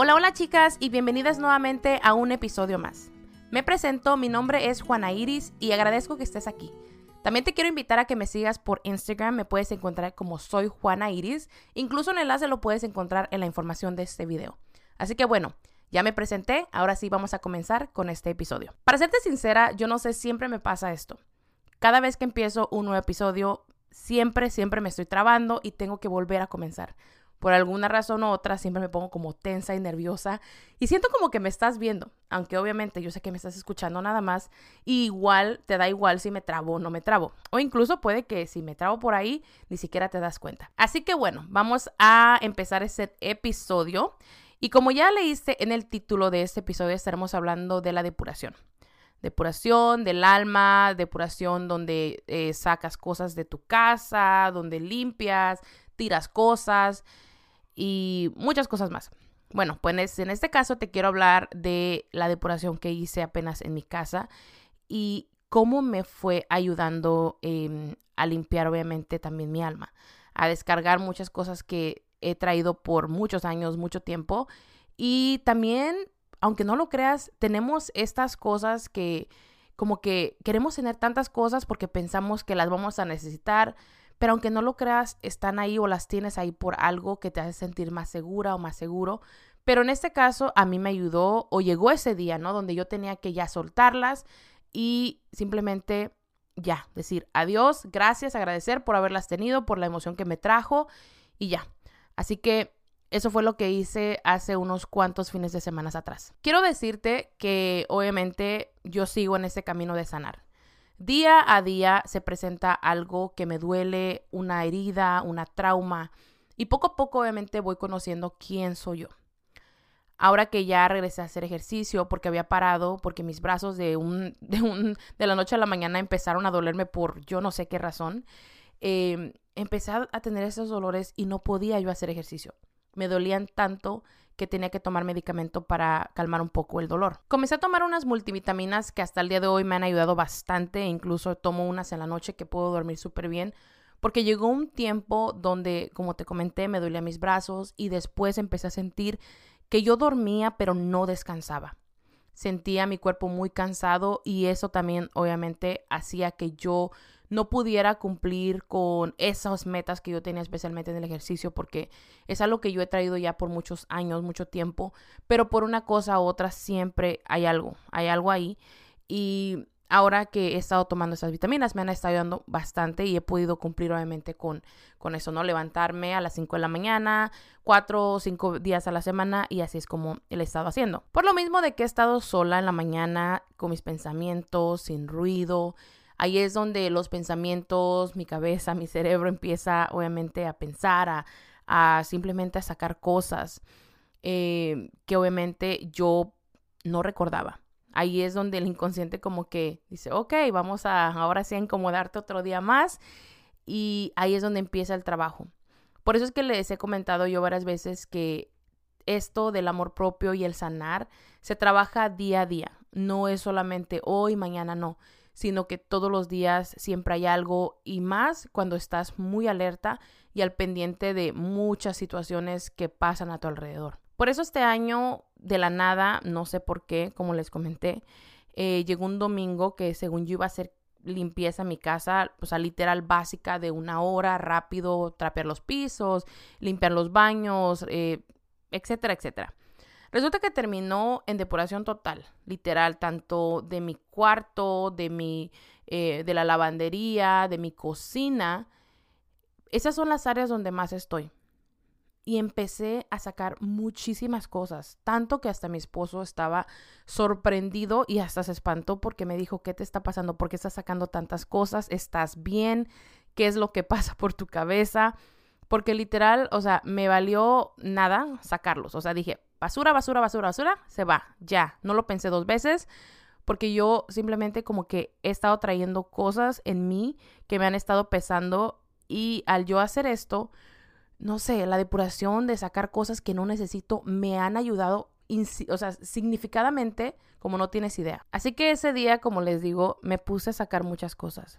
Hola, hola chicas y bienvenidas nuevamente a un episodio más. Me presento, mi nombre es Juana Iris y agradezco que estés aquí. También te quiero invitar a que me sigas por Instagram, me puedes encontrar como soy Juana Iris, incluso el enlace lo puedes encontrar en la información de este video. Así que bueno, ya me presenté, ahora sí vamos a comenzar con este episodio. Para serte sincera, yo no sé, siempre me pasa esto. Cada vez que empiezo un nuevo episodio, siempre, siempre me estoy trabando y tengo que volver a comenzar. Por alguna razón u otra, siempre me pongo como tensa y nerviosa y siento como que me estás viendo, aunque obviamente yo sé que me estás escuchando nada más, y igual te da igual si me trabo o no me trabo. O incluso puede que si me trabo por ahí, ni siquiera te das cuenta. Así que bueno, vamos a empezar este episodio. Y como ya leíste en el título de este episodio, estaremos hablando de la depuración depuración del alma, depuración donde eh, sacas cosas de tu casa, donde limpias, tiras cosas y muchas cosas más. Bueno, pues en este caso te quiero hablar de la depuración que hice apenas en mi casa y cómo me fue ayudando em, a limpiar obviamente también mi alma, a descargar muchas cosas que he traído por muchos años, mucho tiempo y también aunque no lo creas, tenemos estas cosas que como que queremos tener tantas cosas porque pensamos que las vamos a necesitar, pero aunque no lo creas, están ahí o las tienes ahí por algo que te hace sentir más segura o más seguro. Pero en este caso a mí me ayudó o llegó ese día, ¿no? Donde yo tenía que ya soltarlas y simplemente ya decir adiós, gracias, agradecer por haberlas tenido, por la emoción que me trajo y ya. Así que eso fue lo que hice hace unos cuantos fines de semana atrás. Quiero decirte que obviamente yo sigo en ese camino de sanar. Día a día se presenta algo que me duele, una herida, una trauma, y poco a poco obviamente voy conociendo quién soy yo. Ahora que ya regresé a hacer ejercicio porque había parado, porque mis brazos de, un, de, un, de la noche a la mañana empezaron a dolerme por yo no sé qué razón, eh, empecé a tener esos dolores y no podía yo hacer ejercicio me dolían tanto que tenía que tomar medicamento para calmar un poco el dolor. Comencé a tomar unas multivitaminas que hasta el día de hoy me han ayudado bastante, incluso tomo unas en la noche que puedo dormir súper bien, porque llegó un tiempo donde, como te comenté, me dolían mis brazos y después empecé a sentir que yo dormía pero no descansaba. Sentía mi cuerpo muy cansado y eso también obviamente hacía que yo no pudiera cumplir con esas metas que yo tenía especialmente en el ejercicio porque es algo que yo he traído ya por muchos años, mucho tiempo, pero por una cosa u otra siempre hay algo, hay algo ahí y ahora que he estado tomando esas vitaminas me han estado ayudando bastante y he podido cumplir obviamente con, con eso, ¿no? Levantarme a las 5 de la mañana, 4 o 5 días a la semana y así es como he estado haciendo. Por lo mismo de que he estado sola en la mañana con mis pensamientos, sin ruido, Ahí es donde los pensamientos, mi cabeza, mi cerebro empieza obviamente a pensar, a, simplemente a sacar cosas eh, que obviamente yo no recordaba. Ahí es donde el inconsciente como que dice, ok, vamos a ahora sí a incomodarte otro día más. Y ahí es donde empieza el trabajo. Por eso es que les he comentado yo varias veces que esto del amor propio y el sanar se trabaja día a día. No es solamente hoy, mañana no sino que todos los días siempre hay algo y más cuando estás muy alerta y al pendiente de muchas situaciones que pasan a tu alrededor. Por eso este año de la nada, no sé por qué, como les comenté, eh, llegó un domingo que según yo iba a hacer limpieza en mi casa, o sea, literal básica de una hora, rápido, trapear los pisos, limpiar los baños, eh, etcétera, etcétera. Resulta que terminó en depuración total, literal, tanto de mi cuarto, de mi, eh, de la lavandería, de mi cocina. Esas son las áreas donde más estoy. Y empecé a sacar muchísimas cosas, tanto que hasta mi esposo estaba sorprendido y hasta se espantó porque me dijo, ¿qué te está pasando? ¿Por qué estás sacando tantas cosas? ¿Estás bien? ¿Qué es lo que pasa por tu cabeza? Porque literal, o sea, me valió nada sacarlos. O sea, dije, basura, basura, basura, basura, se va, ya. No lo pensé dos veces porque yo simplemente como que he estado trayendo cosas en mí que me han estado pesando y al yo hacer esto, no sé, la depuración de sacar cosas que no necesito me han ayudado, o sea, significadamente como no tienes idea. Así que ese día, como les digo, me puse a sacar muchas cosas.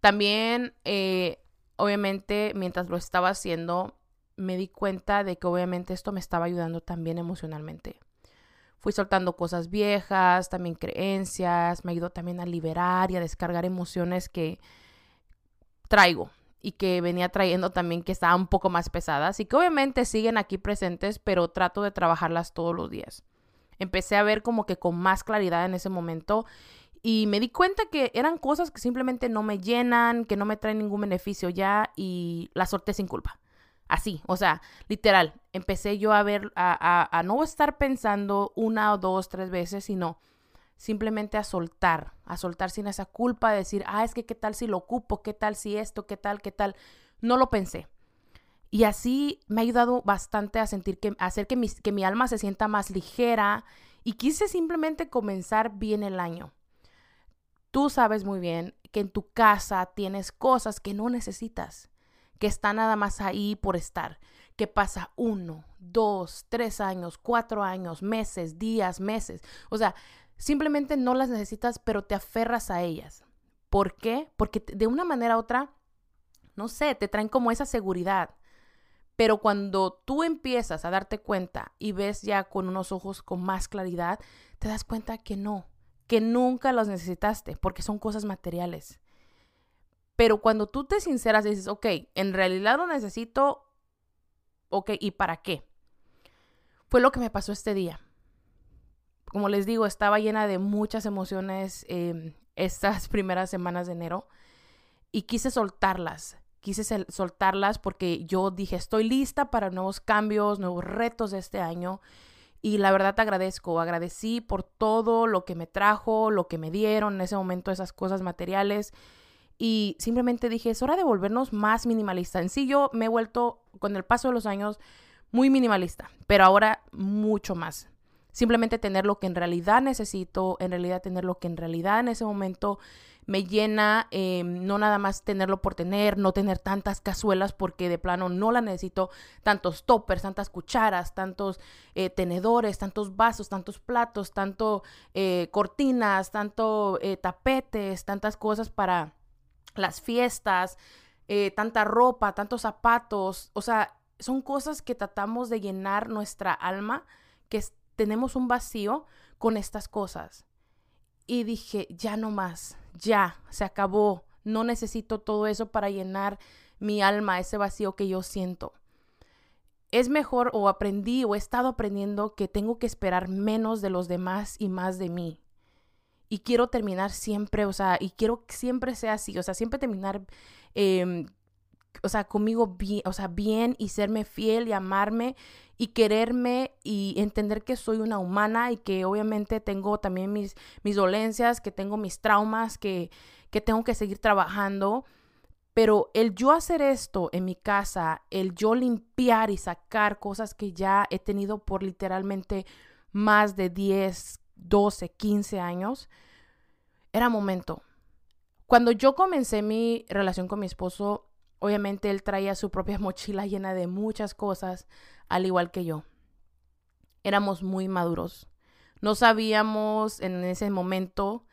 También, eh, obviamente, mientras lo estaba haciendo, me di cuenta de que obviamente esto me estaba ayudando también emocionalmente. Fui soltando cosas viejas, también creencias, me ayudó también a liberar y a descargar emociones que traigo y que venía trayendo también que estaban un poco más pesadas y que obviamente siguen aquí presentes, pero trato de trabajarlas todos los días. Empecé a ver como que con más claridad en ese momento y me di cuenta que eran cosas que simplemente no me llenan, que no me traen ningún beneficio ya y la solté sin culpa. Así, o sea, literal, empecé yo a ver, a, no estar pensando una o dos, tres veces, sino simplemente a soltar, a soltar sin esa culpa, de decir, ah, es que qué tal si lo ocupo, qué tal si esto, qué tal, qué tal. No lo pensé. Y así me ha ayudado bastante a sentir que, a hacer que mi, que mi alma se sienta más ligera y quise simplemente comenzar bien el año. Tú sabes muy bien que en tu casa tienes cosas que no necesitas, que están nada más ahí por estar, que pasa uno, dos, tres años, cuatro años, meses, días, meses. O sea, simplemente no las necesitas, pero te aferras a ellas. ¿Por qué? Porque de una manera u otra, no sé, te traen como esa seguridad. Pero cuando tú empiezas a darte cuenta y ves ya con unos ojos con más claridad, te das cuenta que no, que nunca los necesitaste porque son cosas materiales. Pero cuando tú te sinceras y dices, ok, en realidad lo necesito, ok, ¿y para qué? Fue lo que me pasó este día. Como les digo, estaba llena de muchas emociones em, estas primeras semanas de enero y quise soltarlas. Quise soltarlas porque yo dije, estoy lista para nuevos cambios, nuevos retos de este año y la verdad te agradezco, agradecí por todo lo que me trajo, lo que me dieron en ese momento, esas cosas materiales. Y simplemente dije, es hora de volvernos más minimalista. En sí yo me he vuelto, con el paso de los años, muy minimalista, pero ahora mucho más. Simplemente tener lo que en realidad necesito, en realidad tener lo que en realidad en ese momento me llena, em, no nada más tenerlo por tener, no tener tantas cazuelas porque de plano no la necesito, tantos toppers, tantas cucharas, tantos eh, tenedores, tantos vasos, tantos platos, tanto eh, cortinas, tanto eh, tapetes, tantas cosas para las fiestas, tanta ropa, tantos zapatos, o sea, son cosas que tratamos de llenar nuestra alma, que tenemos un vacío con estas cosas. Y dije, ya no más, ya, se acabó. No necesito todo eso para llenar mi alma, ese vacío que yo siento. Es mejor o aprendí o he estado aprendiendo que tengo que esperar menos de los demás y más de mí. Y quiero terminar siempre, o sea, y quiero que siempre sea así, o sea, siempre terminar, em, o sea, conmigo bien, o sea, bien y serme fiel y amarme y quererme y entender que soy una humana y que obviamente tengo también mis, mis dolencias, que tengo mis traumas, que, que tengo que seguir trabajando. Pero el yo hacer esto en mi casa, el yo limpiar y sacar cosas que ya he tenido por literalmente más de 10, 12, 15 años, era momento. Cuando yo comencé mi relación con mi esposo, obviamente él traía su propia mochila llena de muchas cosas, al igual que yo. Éramos muy maduros. No sabíamos en ese momento,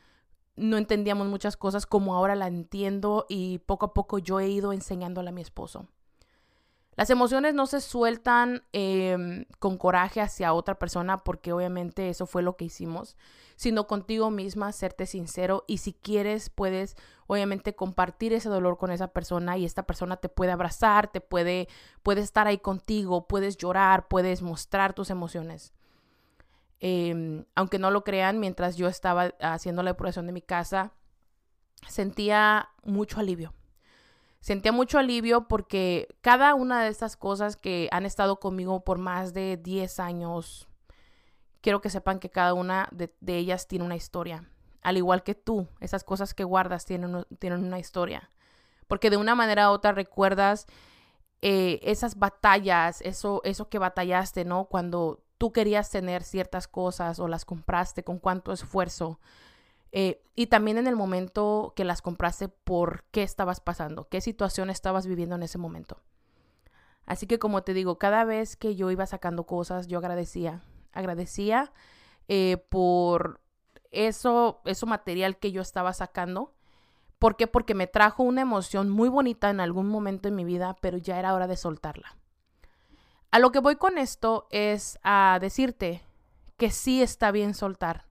no entendíamos muchas cosas como ahora la entiendo y poco a poco yo he ido enseñándole a mi esposo. Las emociones no se sueltan em, con coraje hacia otra persona porque obviamente eso fue lo que hicimos, sino contigo misma, serte sincero y si quieres puedes obviamente compartir ese dolor con esa persona y esta persona te puede abrazar, te puede, puede estar ahí contigo, puedes llorar, puedes mostrar tus emociones. Em, aunque no lo crean, mientras yo estaba haciendo la depuración de mi casa, sentía mucho alivio sentía mucho alivio porque cada una de estas cosas que han estado conmigo por más de 10 años, quiero que sepan que cada una de, ellas tiene una historia. Al igual que tú, esas cosas que guardas tienen, tienen una historia. Porque de una manera u otra recuerdas eh, esas batallas, eso, eso que batallaste, ¿no? Cuando tú querías tener ciertas cosas o las compraste con cuánto esfuerzo eh, y también en el momento que las compraste, por qué estabas pasando, qué situación estabas viviendo en ese momento. Así que como te digo, cada vez que yo iba sacando cosas, yo agradecía, agradecía eh, por eso, eso material que yo estaba sacando. ¿Por qué? Porque me trajo una emoción muy bonita en algún momento en mi vida, pero ya era hora de soltarla. A lo que voy con esto es a decirte que sí está bien soltar,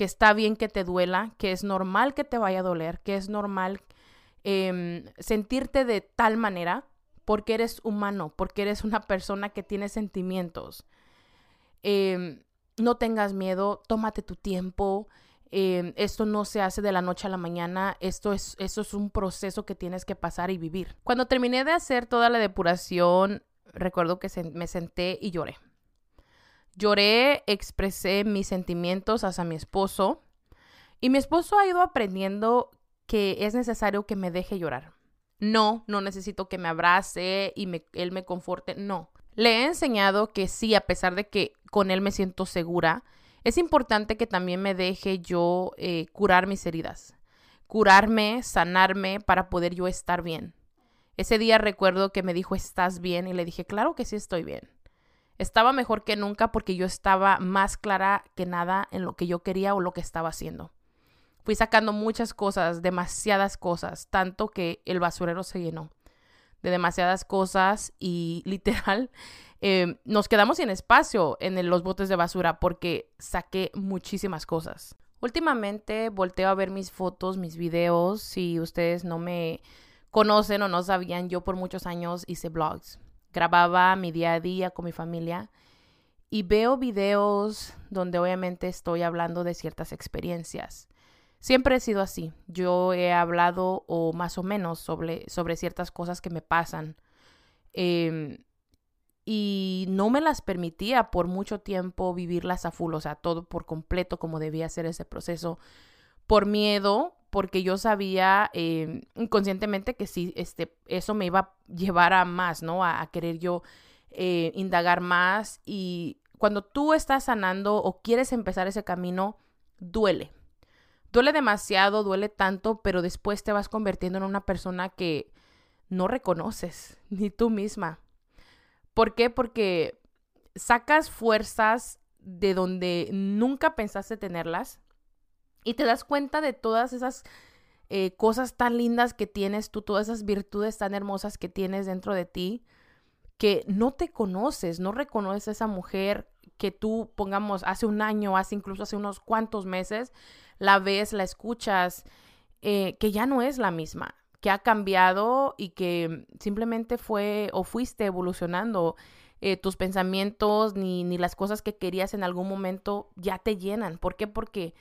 que está bien que te duela, que es normal que te vaya a doler, que es normal em, sentirte de tal manera porque eres humano, porque eres una persona que tiene sentimientos. Em, no tengas miedo, tómate tu tiempo. Em, esto no se hace de la noche a la mañana, esto es, eso es un proceso que tienes que pasar y vivir. Cuando terminé de hacer toda la depuración, recuerdo que me senté y lloré. Lloré, expresé mis sentimientos hacia mi esposo y mi esposo ha ido aprendiendo que es necesario que me deje llorar. No, no necesito que me abrace y él me conforte, no. Le he enseñado que sí, a pesar de que con él me siento segura, es importante que también me deje yo eh, curar mis heridas, curarme, sanarme para poder yo estar bien. Ese día recuerdo que me dijo, ¿estás bien? Y le dije, claro que sí estoy bien. Estaba mejor que nunca porque yo estaba más clara que nada en lo que yo quería o lo que estaba haciendo. Fui sacando muchas cosas, demasiadas cosas, tanto que el basurero se llenó de demasiadas cosas y literal eh, nos quedamos sin espacio en los botes de basura porque saqué muchísimas cosas. Últimamente volteo a ver mis fotos, mis videos. Si ustedes no me conocen o no sabían, yo por muchos años hice blogs. Grababa mi día a día con mi familia y veo videos donde obviamente estoy hablando de ciertas experiencias. Siempre he sido así. Yo he hablado o más o menos sobre, sobre ciertas cosas que me pasan. Em, y no me las permitía por mucho tiempo vivirlas a full, o sea, todo por completo como debía ser ese proceso, por miedo, porque yo sabía em, inconscientemente que sí, este, eso me iba a llevar a más, ¿no? A, querer yo eh, indagar más y cuando tú estás sanando o quieres empezar ese camino, duele, duele demasiado, duele tanto, pero después te vas convirtiendo en una persona que no reconoces, ni tú misma. ¿Por qué? Porque sacas fuerzas de donde nunca pensaste tenerlas y te das cuenta de todas esas eh, cosas tan lindas que tienes tú, todas esas virtudes tan hermosas que tienes dentro de ti, que no te conoces, no reconoces a esa mujer que tú, pongamos, hace un año, hace incluso hace unos cuantos meses, la ves, la escuchas, eh, que ya no es la misma, que ha cambiado y que simplemente fue o fuiste evolucionando. Eh, tus pensamientos ni, ni, las cosas que querías en algún momento ya te llenan. ¿Por qué? Porque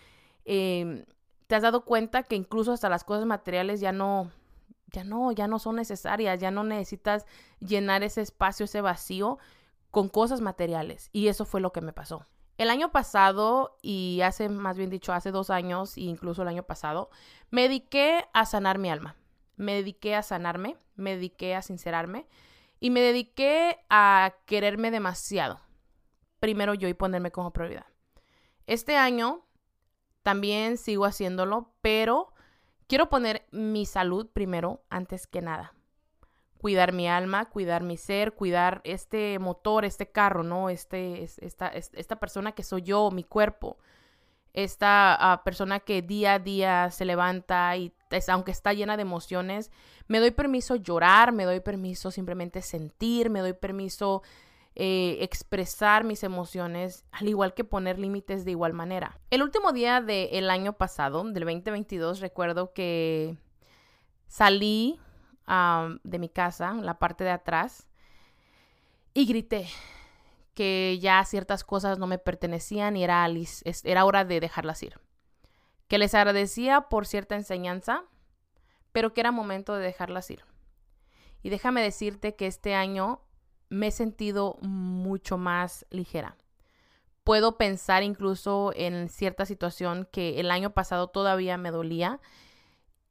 em, te has dado cuenta que incluso hasta las cosas materiales ya no, ya no, ya no son necesarias, ya no necesitas llenar ese espacio, ese vacío con cosas materiales. Y eso fue lo que me pasó. El año pasado, y hace más bien dicho, hace dos años, e incluso el año pasado, me dediqué a sanar mi alma. Me dediqué a sanarme, me dediqué a sincerarme y me dediqué a quererme demasiado. Primero yo y ponerme como prioridad. Este año también sigo haciéndolo, pero quiero poner mi salud primero antes que nada cuidar mi alma, cuidar mi ser, cuidar este motor, este carro, ¿no? Este, esta, esta persona que soy yo, mi cuerpo, esta ah, persona que día a día se levanta y aunque está llena de emociones, me doy permiso llorar, me doy permiso simplemente sentir, me doy permiso eh, expresar mis emociones, al igual que poner límites de igual manera. El último día del año pasado, del 2022, recuerdo que salí de mi casa, la parte de atrás, y grité que ya ciertas cosas no me pertenecían y era, era hora de dejarlas ir. Que les agradecía por cierta enseñanza, pero que era momento de dejarlas ir. Y déjame decirte que este año me he sentido mucho más ligera. Puedo pensar incluso en cierta situación que el año pasado todavía me dolía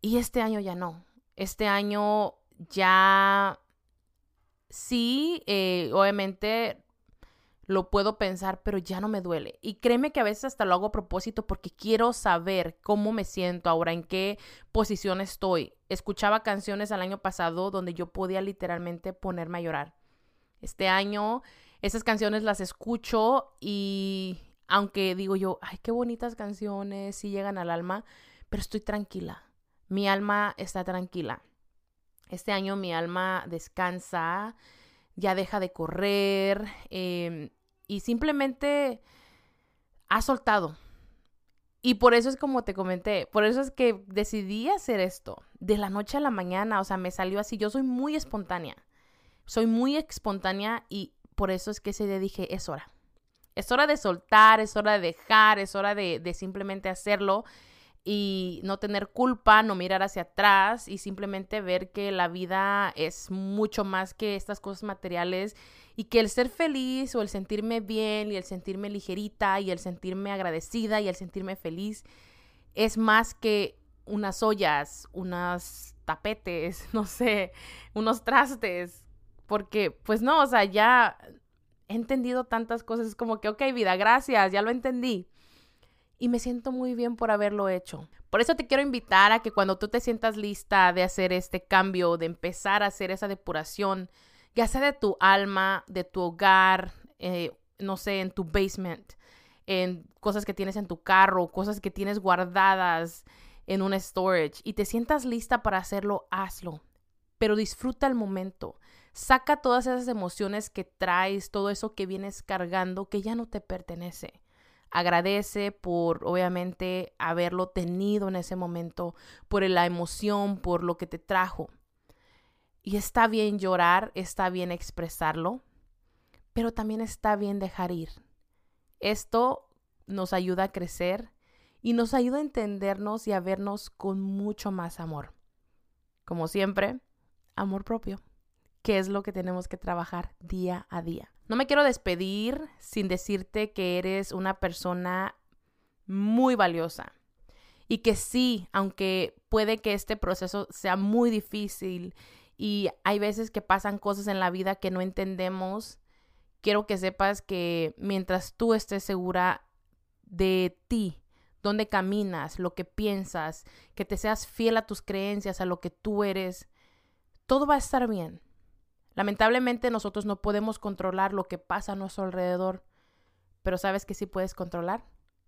y este año ya no. Este año ya sí, eh, obviamente lo puedo pensar, pero ya no me duele. Y créeme que a veces hasta lo hago a propósito porque quiero saber cómo me siento ahora, en qué posición estoy. Escuchaba canciones al año pasado donde yo podía literalmente ponerme a llorar. Este año esas canciones las escucho y aunque digo yo, ay, qué bonitas canciones, sí llegan al alma, pero estoy tranquila. Mi alma está tranquila. Este año mi alma descansa, ya deja de correr em, y simplemente ha soltado. Y por eso es como te comenté, por eso es que decidí hacer esto de la noche a la mañana, o sea, me salió así, yo soy muy espontánea, soy muy espontánea y por eso es que ese día dije, es hora. Es hora de soltar, es hora de dejar, es hora de, de simplemente hacerlo y no tener culpa, no mirar hacia atrás y simplemente ver que la vida es mucho más que estas cosas materiales y que el ser feliz o el sentirme bien y el sentirme ligerita y el sentirme agradecida y el sentirme feliz es más que unas ollas, unos tapetes, no sé, unos trastes, porque pues no, o sea, ya he entendido tantas cosas, es como que, ok, vida, gracias, ya lo entendí y me siento muy bien por haberlo hecho. Por eso te quiero invitar a que cuando tú te sientas lista de hacer este cambio, de empezar a hacer esa depuración, ya sea de tu alma, de tu hogar, eh, no sé, en tu basement, en cosas que tienes en tu carro, cosas que tienes guardadas en un storage y te sientas lista para hacerlo, hazlo. Pero disfruta el momento. Saca todas esas emociones que traes, todo eso que vienes cargando que ya no te pertenece. Agradece por, obviamente, haberlo tenido en ese momento, por la emoción, por lo que te trajo. Y está bien llorar, está bien expresarlo, pero también está bien dejar ir. Esto nos ayuda a crecer y nos ayuda a entendernos y a vernos con mucho más amor. Como siempre, amor propio, que es lo que tenemos que trabajar día a día. No me quiero despedir sin decirte que eres una persona muy valiosa y que sí, aunque puede que este proceso sea muy difícil y hay veces que pasan cosas en la vida que no entendemos, quiero que sepas que mientras tú estés segura de ti, dónde caminas, lo que piensas, que te seas fiel a tus creencias, a lo que tú eres, todo va a estar bien. Lamentablemente nosotros no podemos controlar lo que pasa a nuestro alrededor, pero sabes que sí puedes controlar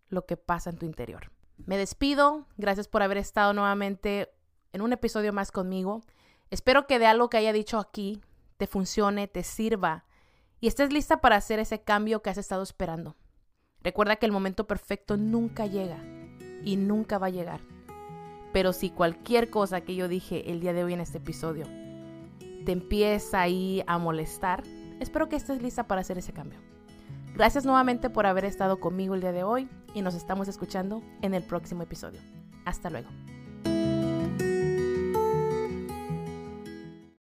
lo que pasa en tu interior. Me despido, gracias por haber estado nuevamente en un episodio más conmigo. Espero que de algo que haya dicho aquí te funcione, te sirva y estés lista para hacer ese cambio que has estado esperando. Recuerda que el momento perfecto nunca llega y nunca va a llegar. Pero si cualquier cosa que yo dije el día de hoy en este episodio te empieza ahí a molestar, espero que estés lista para hacer ese cambio. Gracias nuevamente por haber estado conmigo el día de hoy y nos estamos escuchando en el próximo episodio. Hasta luego.